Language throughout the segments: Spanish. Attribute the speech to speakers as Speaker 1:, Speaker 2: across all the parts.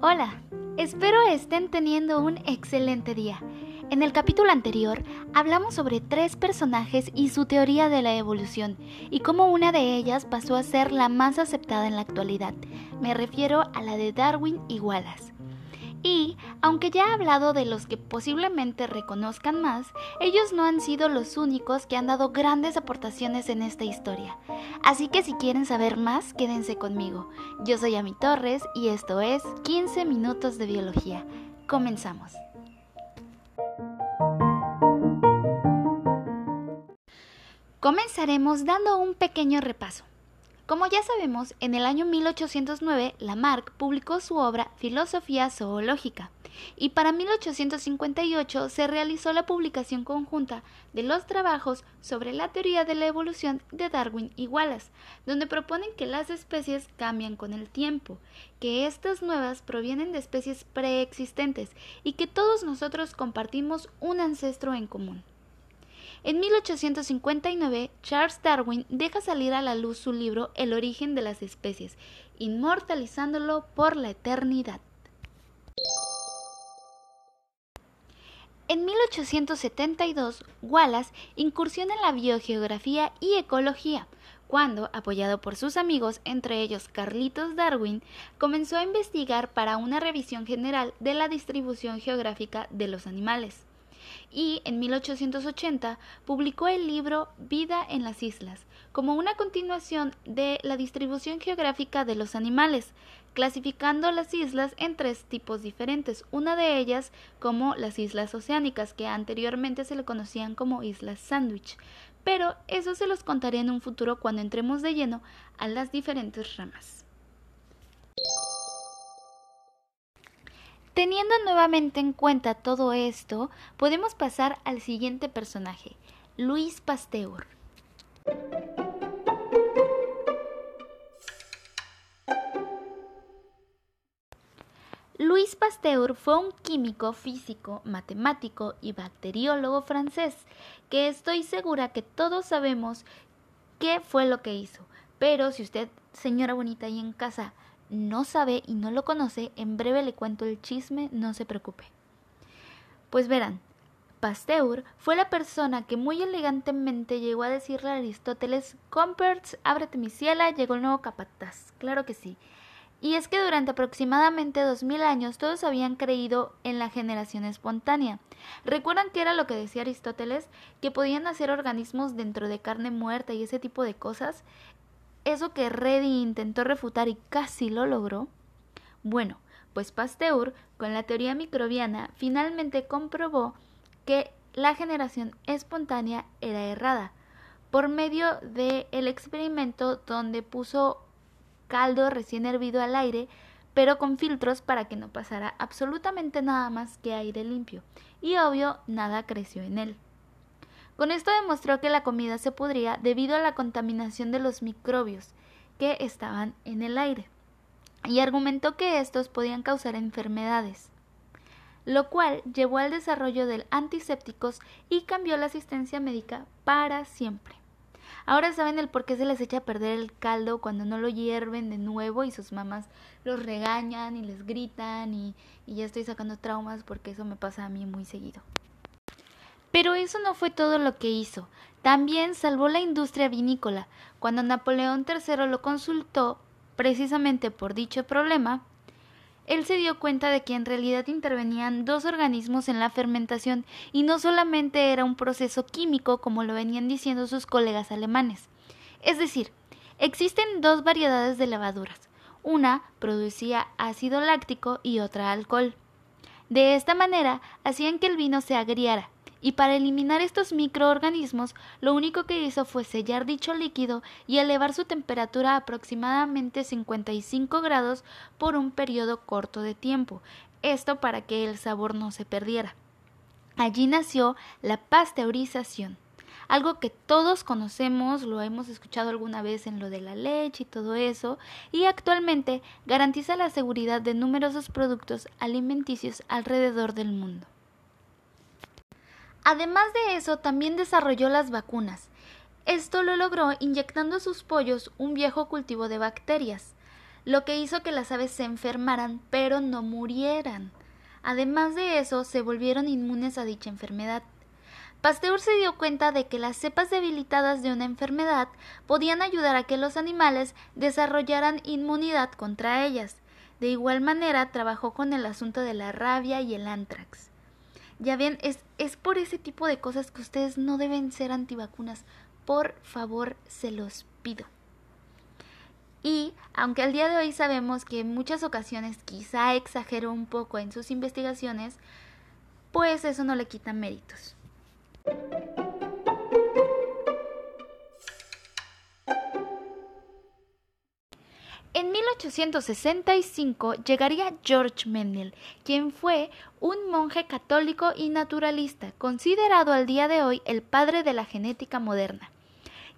Speaker 1: Hola, espero estén teniendo un excelente día. En el capítulo anterior hablamos sobre tres personajes y su teoría de la evolución y cómo una de ellas pasó a ser la más aceptada en la actualidad. Me refiero a la de Darwin y Wallace. Y, aunque ya he hablado de los que posiblemente reconozcan más, ellos no han sido los únicos que han dado grandes aportaciones en esta historia. Así que si quieren saber más, quédense conmigo. Yo soy Ami Torres y esto es 15 minutos de biología. Comenzamos. Comenzaremos dando un pequeño repaso. Como ya sabemos, en el año 1809 Lamarck publicó su obra Filosofía Zoológica y para 1858 se realizó la publicación conjunta de los trabajos sobre la teoría de la evolución de Darwin y Wallace, donde proponen que las especies cambian con el tiempo, que estas nuevas provienen de especies preexistentes y que todos nosotros compartimos un ancestro en común. En 1859, Charles Darwin deja salir a la luz su libro El origen de las especies, inmortalizándolo por la eternidad. En 1872, Wallace incursiona en la biogeografía y ecología, cuando, apoyado por sus amigos, entre ellos Carlitos Darwin, comenzó a investigar para una revisión general de la distribución geográfica de los animales y en 1880 publicó el libro Vida en las Islas, como una continuación de la distribución geográfica de los animales, clasificando las islas en tres tipos diferentes, una de ellas como las islas oceánicas, que anteriormente se le conocían como islas sándwich, pero eso se los contaré en un futuro cuando entremos de lleno a las diferentes ramas. Teniendo nuevamente en cuenta todo esto, podemos pasar al siguiente personaje, Luis Pasteur. Luis Pasteur fue un químico, físico, matemático y bacteriólogo francés, que estoy segura que todos sabemos qué fue lo que hizo. Pero si usted, señora bonita ahí en casa, no sabe y no lo conoce, en breve le cuento el chisme, no se preocupe. Pues verán, Pasteur fue la persona que muy elegantemente llegó a decirle a Aristóteles, Comperts, ábrete mi ciela, llegó el nuevo capataz. Claro que sí. Y es que durante aproximadamente dos mil años todos habían creído en la generación espontánea. ¿Recuerdan que era lo que decía Aristóteles? Que podían nacer organismos dentro de carne muerta y ese tipo de cosas eso que Reddy intentó refutar y casi lo logró? Bueno, pues Pasteur, con la teoría microbiana, finalmente comprobó que la generación espontánea era errada, por medio del el experimento donde puso caldo recién hervido al aire, pero con filtros para que no pasara absolutamente nada más que aire limpio, y obvio nada creció en él. Con esto demostró que la comida se pudría debido a la contaminación de los microbios que estaban en el aire y argumentó que estos podían causar enfermedades, lo cual llevó al desarrollo de antisépticos y cambió la asistencia médica para siempre. Ahora saben el por qué se les echa a perder el caldo cuando no lo hierven de nuevo y sus mamás los regañan y les gritan y, y ya estoy sacando traumas porque eso me pasa a mí muy seguido. Pero eso no fue todo lo que hizo. También salvó la industria vinícola. Cuando Napoleón III lo consultó precisamente por dicho problema, él se dio cuenta de que en realidad intervenían dos organismos en la fermentación y no solamente era un proceso químico como lo venían diciendo sus colegas alemanes. Es decir, existen dos variedades de levaduras. Una producía ácido láctico y otra alcohol. De esta manera hacían que el vino se agriara, y para eliminar estos microorganismos lo único que hizo fue sellar dicho líquido y elevar su temperatura a aproximadamente 55 grados por un periodo corto de tiempo, esto para que el sabor no se perdiera. Allí nació la pasteurización, algo que todos conocemos, lo hemos escuchado alguna vez en lo de la leche y todo eso, y actualmente garantiza la seguridad de numerosos productos alimenticios alrededor del mundo. Además de eso, también desarrolló las vacunas. Esto lo logró inyectando a sus pollos un viejo cultivo de bacterias, lo que hizo que las aves se enfermaran pero no murieran. Además de eso, se volvieron inmunes a dicha enfermedad. Pasteur se dio cuenta de que las cepas debilitadas de una enfermedad podían ayudar a que los animales desarrollaran inmunidad contra ellas. De igual manera, trabajó con el asunto de la rabia y el antrax. Ya bien, es, es por ese tipo de cosas que ustedes no deben ser antivacunas. Por favor, se los pido. Y aunque al día de hoy sabemos que en muchas ocasiones quizá exageró un poco en sus investigaciones, pues eso no le quita méritos. En 1865 llegaría George Mendel, quien fue un monje católico y naturalista, considerado al día de hoy el padre de la genética moderna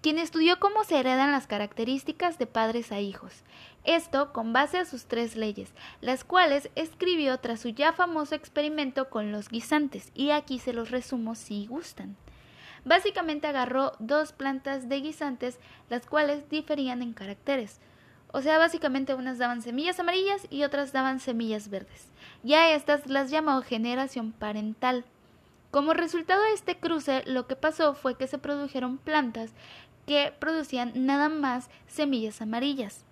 Speaker 1: quien estudió cómo se heredan las características de padres a hijos. Esto con base a sus tres leyes, las cuales escribió tras su ya famoso experimento con los guisantes, y aquí se los resumo si gustan. Básicamente agarró dos plantas de guisantes, las cuales diferían en caracteres. O sea, básicamente unas daban semillas amarillas y otras daban semillas verdes. Ya estas las llamó generación parental. Como resultado de este cruce, lo que pasó fue que se produjeron plantas que producían nada más semillas amarillas.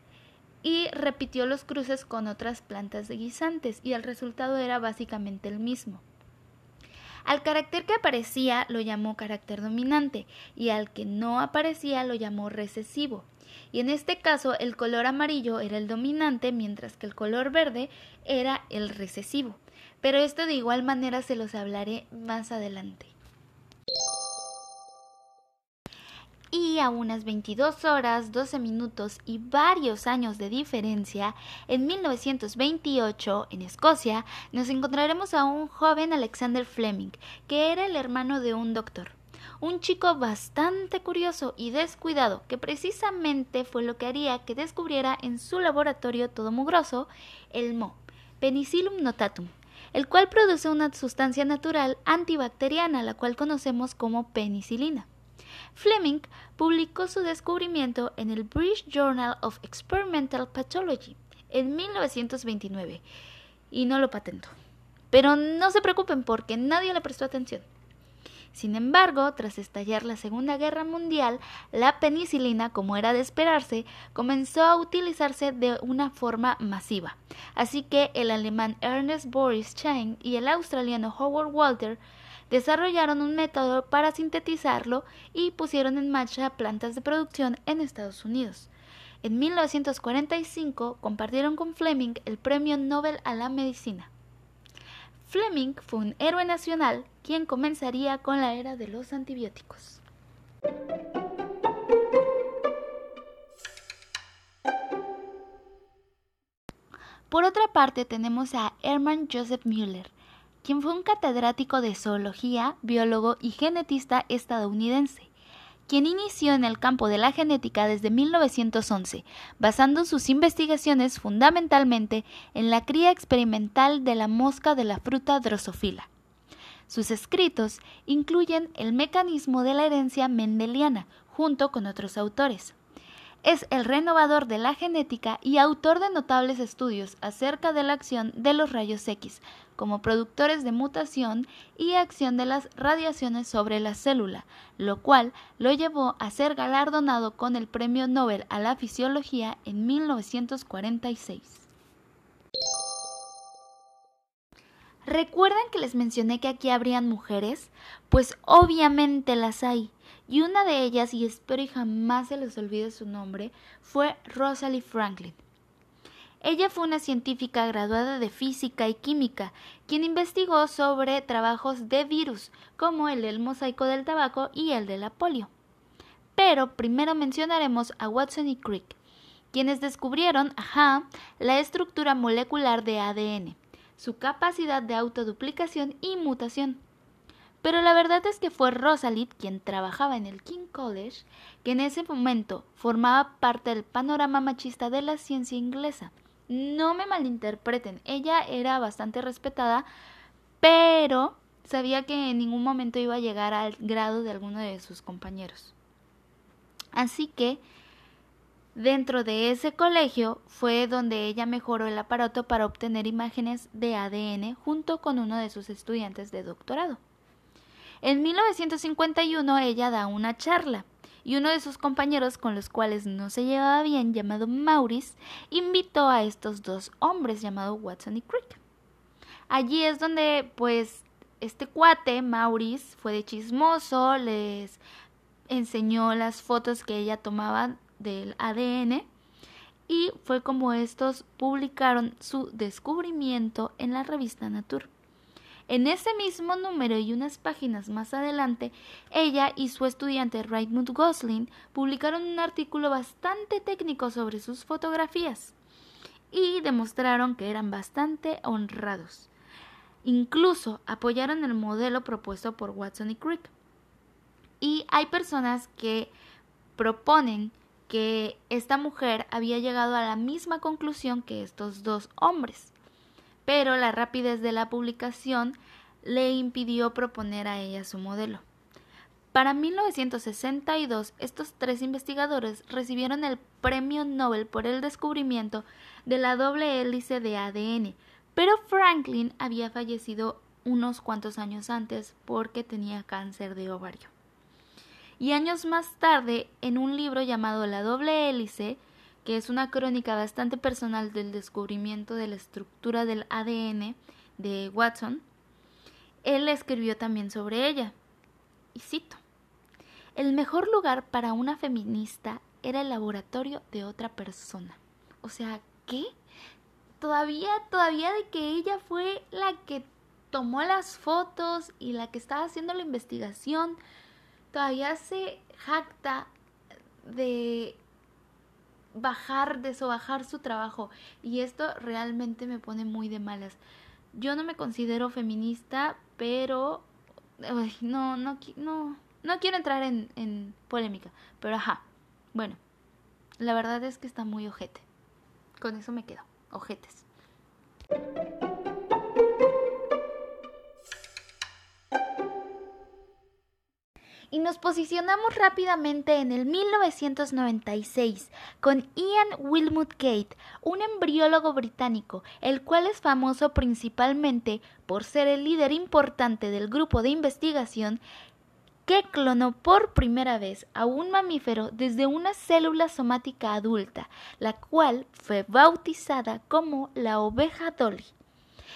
Speaker 1: Y repitió los cruces con otras plantas de guisantes y el resultado era básicamente el mismo. Al carácter que aparecía lo llamó carácter dominante y al que no aparecía lo llamó recesivo. Y en este caso el color amarillo era el dominante mientras que el color verde era el recesivo. Pero esto de igual manera se los hablaré más adelante. y a unas 22 horas, 12 minutos y varios años de diferencia, en 1928, en Escocia, nos encontraremos a un joven Alexander Fleming, que era el hermano de un doctor. Un chico bastante curioso y descuidado, que precisamente fue lo que haría que descubriera en su laboratorio todo mugroso el mo, Penicillium notatum, el cual produce una sustancia natural antibacteriana, la cual conocemos como penicilina. Fleming publicó su descubrimiento en el British Journal of Experimental Pathology en 1929 y no lo patentó. Pero no se preocupen porque nadie le prestó atención. Sin embargo, tras estallar la Segunda Guerra Mundial, la penicilina, como era de esperarse, comenzó a utilizarse de una forma masiva. Así que el alemán Ernest Boris Chain y el australiano Howard Walter desarrollaron un método para sintetizarlo y pusieron en marcha plantas de producción en Estados Unidos. En 1945 compartieron con Fleming el Premio Nobel a la Medicina. Fleming fue un héroe nacional quien comenzaría con la era de los antibióticos. Por otra parte tenemos a Hermann Joseph Müller, quien fue un catedrático de zoología, biólogo y genetista estadounidense, quien inició en el campo de la genética desde 1911, basando sus investigaciones fundamentalmente en la cría experimental de la mosca de la fruta drosofila. Sus escritos incluyen el mecanismo de la herencia mendeliana, junto con otros autores. Es el renovador de la genética y autor de notables estudios acerca de la acción de los rayos X como productores de mutación y acción de las radiaciones sobre la célula, lo cual lo llevó a ser galardonado con el Premio Nobel a la Fisiología en 1946. ¿Recuerdan que les mencioné que aquí habrían mujeres? Pues obviamente las hay y una de ellas, y espero y jamás se les olvide su nombre, fue Rosalie Franklin. Ella fue una científica graduada de física y química, quien investigó sobre trabajos de virus, como el del mosaico del tabaco y el de la polio. Pero primero mencionaremos a Watson y Crick, quienes descubrieron, ajá, la estructura molecular de ADN, su capacidad de autoduplicación y mutación. Pero la verdad es que fue Rosalind quien trabajaba en el King College, que en ese momento formaba parte del panorama machista de la ciencia inglesa. No me malinterpreten, ella era bastante respetada, pero sabía que en ningún momento iba a llegar al grado de alguno de sus compañeros. Así que Dentro de ese colegio fue donde ella mejoró el aparato para obtener imágenes de ADN junto con uno de sus estudiantes de doctorado. En 1951 ella da una charla y uno de sus compañeros con los cuales no se llevaba bien, llamado Maurice, invitó a estos dos hombres llamados Watson y Crick. Allí es donde pues este cuate, Maurice, fue de chismoso, les enseñó las fotos que ella tomaba del ADN y fue como estos publicaron su descubrimiento en la revista Nature. En ese mismo número y unas páginas más adelante, ella y su estudiante Raymond Gosling publicaron un artículo bastante técnico sobre sus fotografías y demostraron que eran bastante honrados. Incluso apoyaron el modelo propuesto por Watson y Crick. Y hay personas que proponen que esta mujer había llegado a la misma conclusión que estos dos hombres pero la rapidez de la publicación le impidió proponer a ella su modelo. Para 1962, estos tres investigadores recibieron el Premio Nobel por el descubrimiento de la doble hélice de ADN, pero Franklin había fallecido unos cuantos años antes porque tenía cáncer de ovario. Y años más tarde, en un libro llamado La doble hélice, que es una crónica bastante personal del descubrimiento de la estructura del ADN de Watson, él escribió también sobre ella. Y cito, el mejor lugar para una feminista era el laboratorio de otra persona. O sea, ¿qué? Todavía, todavía de que ella fue la que tomó las fotos y la que estaba haciendo la investigación, todavía se jacta de bajar, desobajar su trabajo. Y esto realmente me pone muy de malas. Yo no me considero feminista, pero no, no, no, no quiero entrar en, en polémica. Pero ajá, bueno, la verdad es que está muy ojete. Con eso me quedo, ojetes. Y nos posicionamos rápidamente en el 1996 con Ian Wilmut Gate, un embriólogo británico, el cual es famoso principalmente por ser el líder importante del grupo de investigación que clonó por primera vez a un mamífero desde una célula somática adulta, la cual fue bautizada como la oveja Dolly.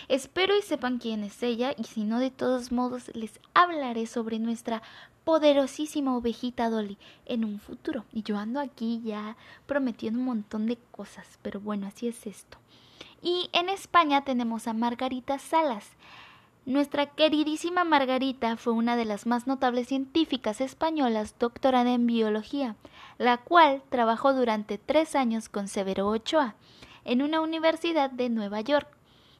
Speaker 1: Espero y sepan quién es ella y si no de todos modos les hablaré sobre nuestra poderosísima ovejita Dolly en un futuro. Y yo ando aquí ya prometiendo un montón de cosas, pero bueno, así es esto. Y en España tenemos a Margarita Salas. Nuestra queridísima Margarita fue una de las más notables científicas españolas doctorada en biología, la cual trabajó durante tres años con Severo Ochoa en una universidad de Nueva York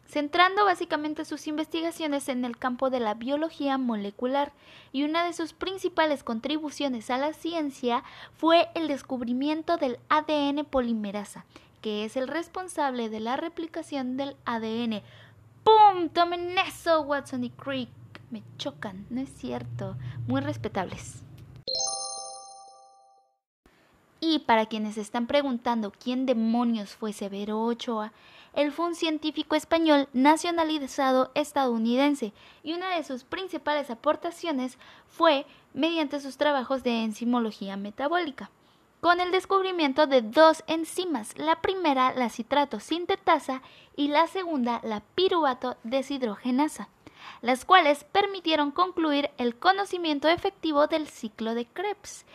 Speaker 1: centrando básicamente sus investigaciones en el campo de la biología molecular, y una de sus principales contribuciones a la ciencia fue el descubrimiento del ADN polimerasa, que es el responsable de la replicación del ADN. ¡Pum! Tomen eso, Watson y Crick. Me chocan, no es cierto. Muy respetables. Y para quienes están preguntando quién demonios fue Severo Ochoa, él fue un científico español nacionalizado estadounidense y una de sus principales aportaciones fue mediante sus trabajos de enzimología metabólica, con el descubrimiento de dos enzimas, la primera la citrato sintetasa y la segunda la piruvato deshidrogenasa, las cuales permitieron concluir el conocimiento efectivo del ciclo de Krebs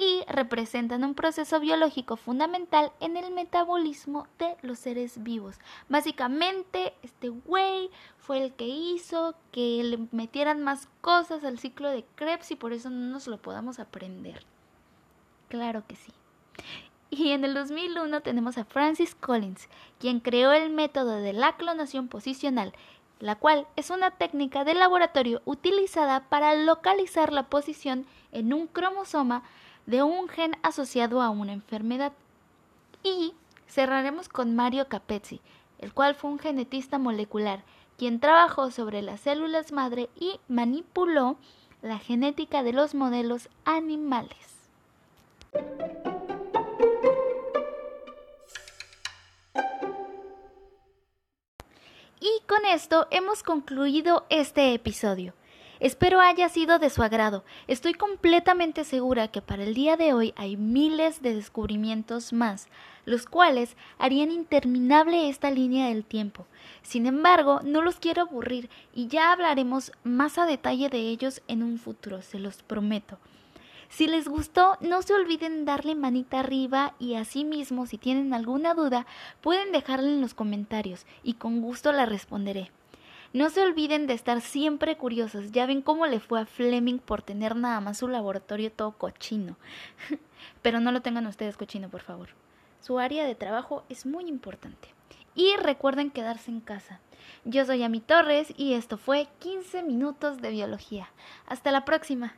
Speaker 1: y representan un proceso biológico fundamental en el metabolismo de los seres vivos. Básicamente, este güey fue el que hizo que le metieran más cosas al ciclo de Krebs y por eso no nos lo podamos aprender. Claro que sí. Y en el 2001 tenemos a Francis Collins, quien creó el método de la clonación posicional, la cual es una técnica de laboratorio utilizada para localizar la posición en un cromosoma de un gen asociado a una enfermedad. Y cerraremos con Mario Capezzi, el cual fue un genetista molecular, quien trabajó sobre las células madre y manipuló la genética de los modelos animales. Y con esto hemos concluido este episodio. Espero haya sido de su agrado. Estoy completamente segura que para el día de hoy hay miles de descubrimientos más, los cuales harían interminable esta línea del tiempo. Sin embargo, no los quiero aburrir y ya hablaremos más a detalle de ellos en un futuro, se los prometo. Si les gustó, no se olviden darle manita arriba y asimismo, si tienen alguna duda, pueden dejarla en los comentarios y con gusto la responderé. No se olviden de estar siempre curiosos. Ya ven cómo le fue a Fleming por tener nada más su laboratorio todo cochino. Pero no lo tengan ustedes cochino, por favor. Su área de trabajo es muy importante. Y recuerden quedarse en casa. Yo soy Ami Torres y esto fue 15 minutos de biología. Hasta la próxima.